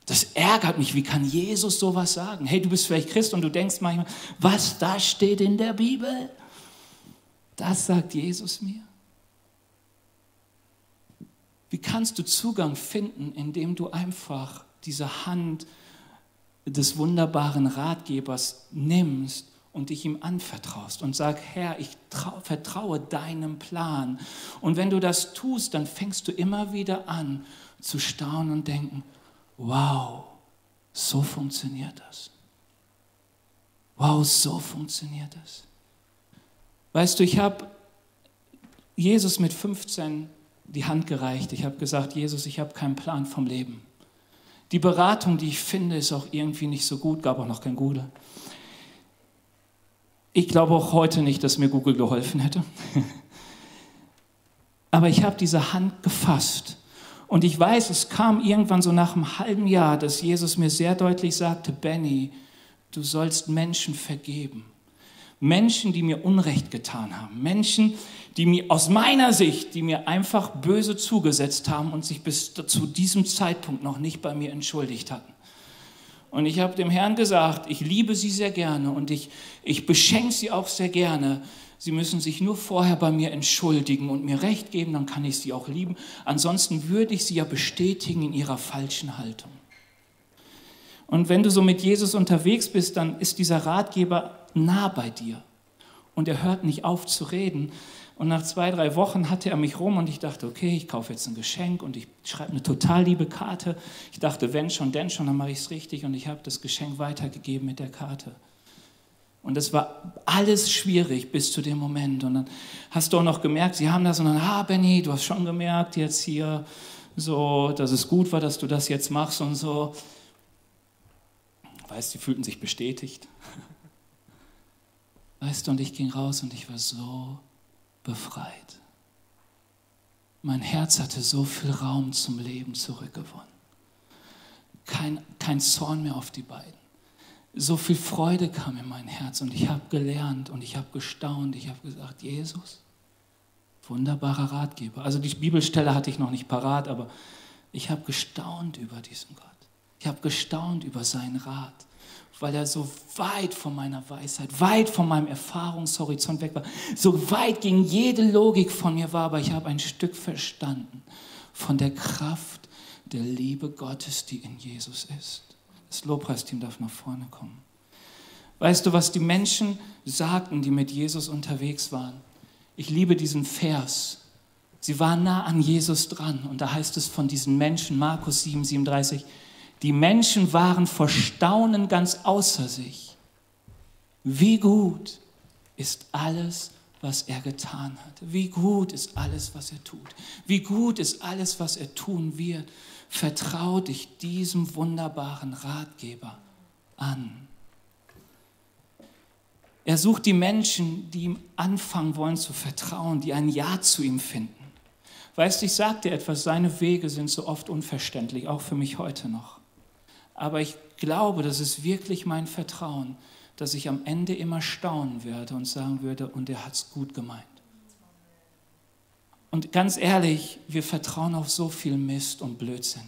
Das ärgert mich. Wie kann Jesus sowas sagen? Hey, du bist vielleicht Christ und du denkst manchmal, was da steht in der Bibel? Das sagt Jesus mir. Wie kannst du Zugang finden, indem du einfach diese Hand des wunderbaren Ratgebers nimmst und dich ihm anvertraust und sag, Herr, ich vertraue deinem Plan. Und wenn du das tust, dann fängst du immer wieder an zu staunen und denken, wow, so funktioniert das. Wow, so funktioniert das. Weißt du, ich habe Jesus mit 15 die Hand gereicht. Ich habe gesagt, Jesus, ich habe keinen Plan vom Leben. Die Beratung, die ich finde, ist auch irgendwie nicht so gut, gab auch noch kein Google. Ich glaube auch heute nicht, dass mir Google geholfen hätte. Aber ich habe diese Hand gefasst. Und ich weiß, es kam irgendwann so nach einem halben Jahr, dass Jesus mir sehr deutlich sagte, Benny, du sollst Menschen vergeben. Menschen, die mir Unrecht getan haben. Menschen, die mir aus meiner Sicht, die mir einfach böse zugesetzt haben und sich bis zu diesem Zeitpunkt noch nicht bei mir entschuldigt hatten. Und ich habe dem Herrn gesagt, ich liebe sie sehr gerne und ich, ich beschenke sie auch sehr gerne. Sie müssen sich nur vorher bei mir entschuldigen und mir recht geben, dann kann ich sie auch lieben. Ansonsten würde ich sie ja bestätigen in ihrer falschen Haltung. Und wenn du so mit Jesus unterwegs bist, dann ist dieser Ratgeber nah bei dir. Und er hört nicht auf zu reden. Und nach zwei, drei Wochen hatte er mich rum und ich dachte, okay, ich kaufe jetzt ein Geschenk und ich schreibe eine total liebe Karte. Ich dachte, wenn schon, denn schon, dann mache ich es richtig. Und ich habe das Geschenk weitergegeben mit der Karte. Und es war alles schwierig bis zu dem Moment. Und dann hast du auch noch gemerkt, sie haben das und dann, ah, Benny, du hast schon gemerkt jetzt hier, so, dass es gut war, dass du das jetzt machst und so. Weißt, sie fühlten sich bestätigt. Weißt du, und ich ging raus und ich war so befreit. Mein Herz hatte so viel Raum zum Leben zurückgewonnen. Kein, kein Zorn mehr auf die beiden. So viel Freude kam in mein Herz und ich habe gelernt und ich habe gestaunt. Ich habe gesagt, Jesus, wunderbarer Ratgeber. Also die Bibelstelle hatte ich noch nicht parat, aber ich habe gestaunt über diesen Gott. Ich habe gestaunt über seinen Rat weil er so weit von meiner Weisheit, weit von meinem Erfahrungshorizont weg war, so weit gegen jede Logik von mir war, aber ich habe ein Stück verstanden von der Kraft der Liebe Gottes, die in Jesus ist. Das Lobpreisteam darf nach vorne kommen. Weißt du, was die Menschen sagten, die mit Jesus unterwegs waren? Ich liebe diesen Vers. Sie waren nah an Jesus dran. Und da heißt es von diesen Menschen, Markus 7, 37, die Menschen waren vor Staunen ganz außer sich. Wie gut ist alles, was er getan hat. Wie gut ist alles, was er tut. Wie gut ist alles, was er tun wird. Vertrau dich diesem wunderbaren Ratgeber an. Er sucht die Menschen, die ihm anfangen wollen zu vertrauen, die ein Ja zu ihm finden. Weißt du, ich dir etwas, seine Wege sind so oft unverständlich, auch für mich heute noch. Aber ich glaube, das ist wirklich mein Vertrauen, dass ich am Ende immer staunen werde und sagen würde, und er hat es gut gemeint. Und ganz ehrlich, wir vertrauen auf so viel Mist und Blödsinn.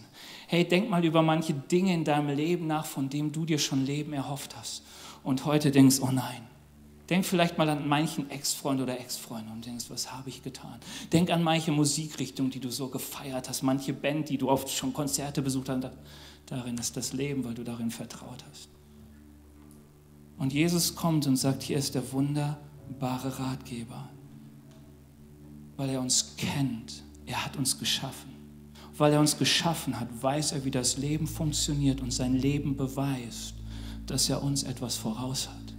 Hey, denk mal über manche Dinge in deinem Leben nach, von denen du dir schon Leben erhofft hast. Und heute denkst, oh nein. Denk vielleicht mal an manchen Ex-Freund oder Ex-Freund und denkst, was habe ich getan? Denk an manche Musikrichtung, die du so gefeiert hast, manche Band, die du oft schon Konzerte besucht hast. Darin ist das Leben, weil du darin vertraut hast. Und Jesus kommt und sagt, hier ist der wunderbare Ratgeber, weil er uns kennt. Er hat uns geschaffen. Weil er uns geschaffen hat, weiß er, wie das Leben funktioniert und sein Leben beweist, dass er uns etwas voraus hat.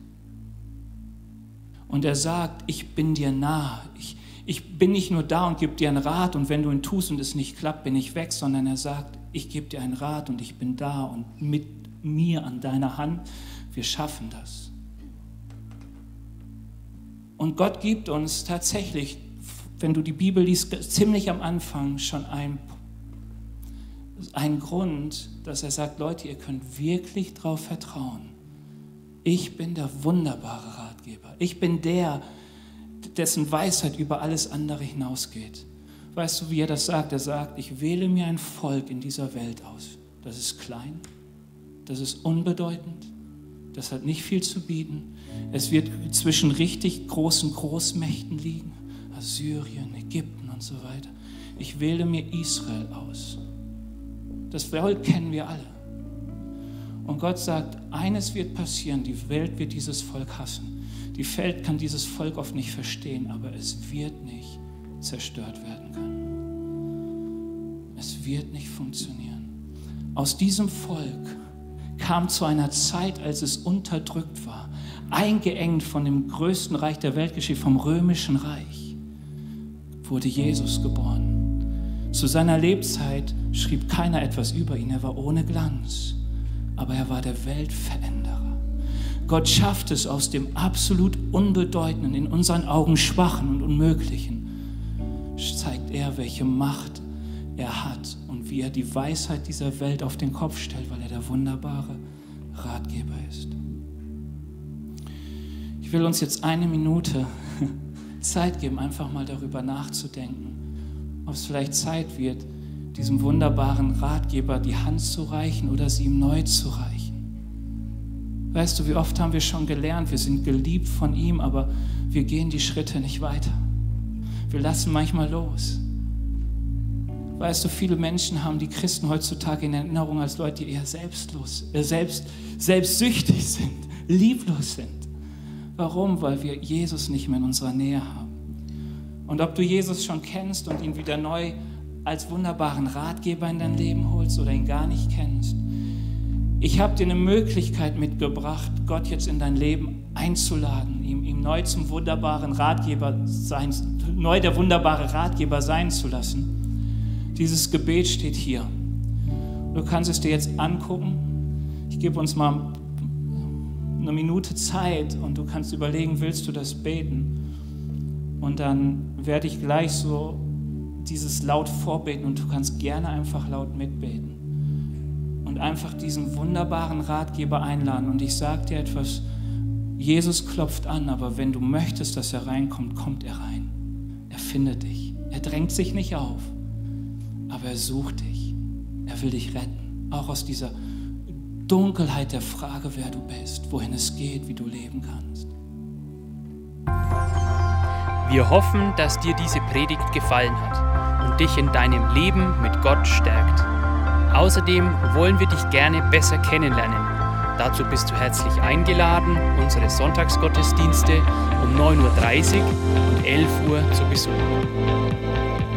Und er sagt, ich bin dir nah. Ich, ich bin nicht nur da und gebe dir einen Rat und wenn du ihn tust und es nicht klappt, bin ich weg, sondern er sagt, ich gebe dir einen Rat und ich bin da und mit mir an deiner Hand, wir schaffen das. Und Gott gibt uns tatsächlich, wenn du die Bibel liest, ziemlich am Anfang schon einen, einen Grund, dass er sagt, Leute, ihr könnt wirklich darauf vertrauen. Ich bin der wunderbare Ratgeber. Ich bin der, dessen Weisheit über alles andere hinausgeht. Weißt du, wie er das sagt? Er sagt, ich wähle mir ein Volk in dieser Welt aus. Das ist klein, das ist unbedeutend, das hat nicht viel zu bieten. Es wird zwischen richtig großen Großmächten liegen, Assyrien, Ägypten und so weiter. Ich wähle mir Israel aus. Das Volk kennen wir alle. Und Gott sagt, eines wird passieren, die Welt wird dieses Volk hassen. Die Welt kann dieses Volk oft nicht verstehen, aber es wird nicht zerstört werden können. Es wird nicht funktionieren. Aus diesem Volk kam zu einer Zeit, als es unterdrückt war, eingeengt von dem größten Reich der Weltgeschichte, vom römischen Reich, wurde Jesus geboren. Zu seiner Lebzeit schrieb keiner etwas über ihn, er war ohne Glanz aber er war der Weltveränderer. Gott schafft es aus dem absolut Unbedeutenden, in unseren Augen Schwachen und Unmöglichen, zeigt er, welche Macht er hat und wie er die Weisheit dieser Welt auf den Kopf stellt, weil er der wunderbare Ratgeber ist. Ich will uns jetzt eine Minute Zeit geben, einfach mal darüber nachzudenken, ob es vielleicht Zeit wird, diesem wunderbaren Ratgeber die Hand zu reichen oder sie ihm neu zu reichen. Weißt du, wie oft haben wir schon gelernt, wir sind geliebt von ihm, aber wir gehen die Schritte nicht weiter. Wir lassen manchmal los. Weißt du, viele Menschen haben die Christen heutzutage in Erinnerung als Leute, die eher selbstlos, äh, selbst, selbstsüchtig sind, lieblos sind. Warum? Weil wir Jesus nicht mehr in unserer Nähe haben. Und ob du Jesus schon kennst und ihn wieder neu als wunderbaren Ratgeber in dein Leben holst oder ihn gar nicht kennst. Ich habe dir eine Möglichkeit mitgebracht, Gott jetzt in dein Leben einzuladen, ihm, ihm neu zum wunderbaren Ratgeber sein, neu der wunderbare Ratgeber sein zu lassen. Dieses Gebet steht hier. Du kannst es dir jetzt angucken. Ich gebe uns mal eine Minute Zeit und du kannst überlegen, willst du das beten? Und dann werde ich gleich so dieses laut vorbeten und du kannst gerne einfach laut mitbeten. Und einfach diesen wunderbaren Ratgeber einladen. Und ich sage dir etwas, Jesus klopft an, aber wenn du möchtest, dass er reinkommt, kommt er rein. Er findet dich. Er drängt sich nicht auf, aber er sucht dich. Er will dich retten. Auch aus dieser Dunkelheit der Frage, wer du bist, wohin es geht, wie du leben kannst. Wir hoffen, dass dir diese Predigt gefallen hat und dich in deinem Leben mit Gott stärkt. Außerdem wollen wir dich gerne besser kennenlernen. Dazu bist du herzlich eingeladen, unsere Sonntagsgottesdienste um 9.30 Uhr und 11 Uhr zu besuchen.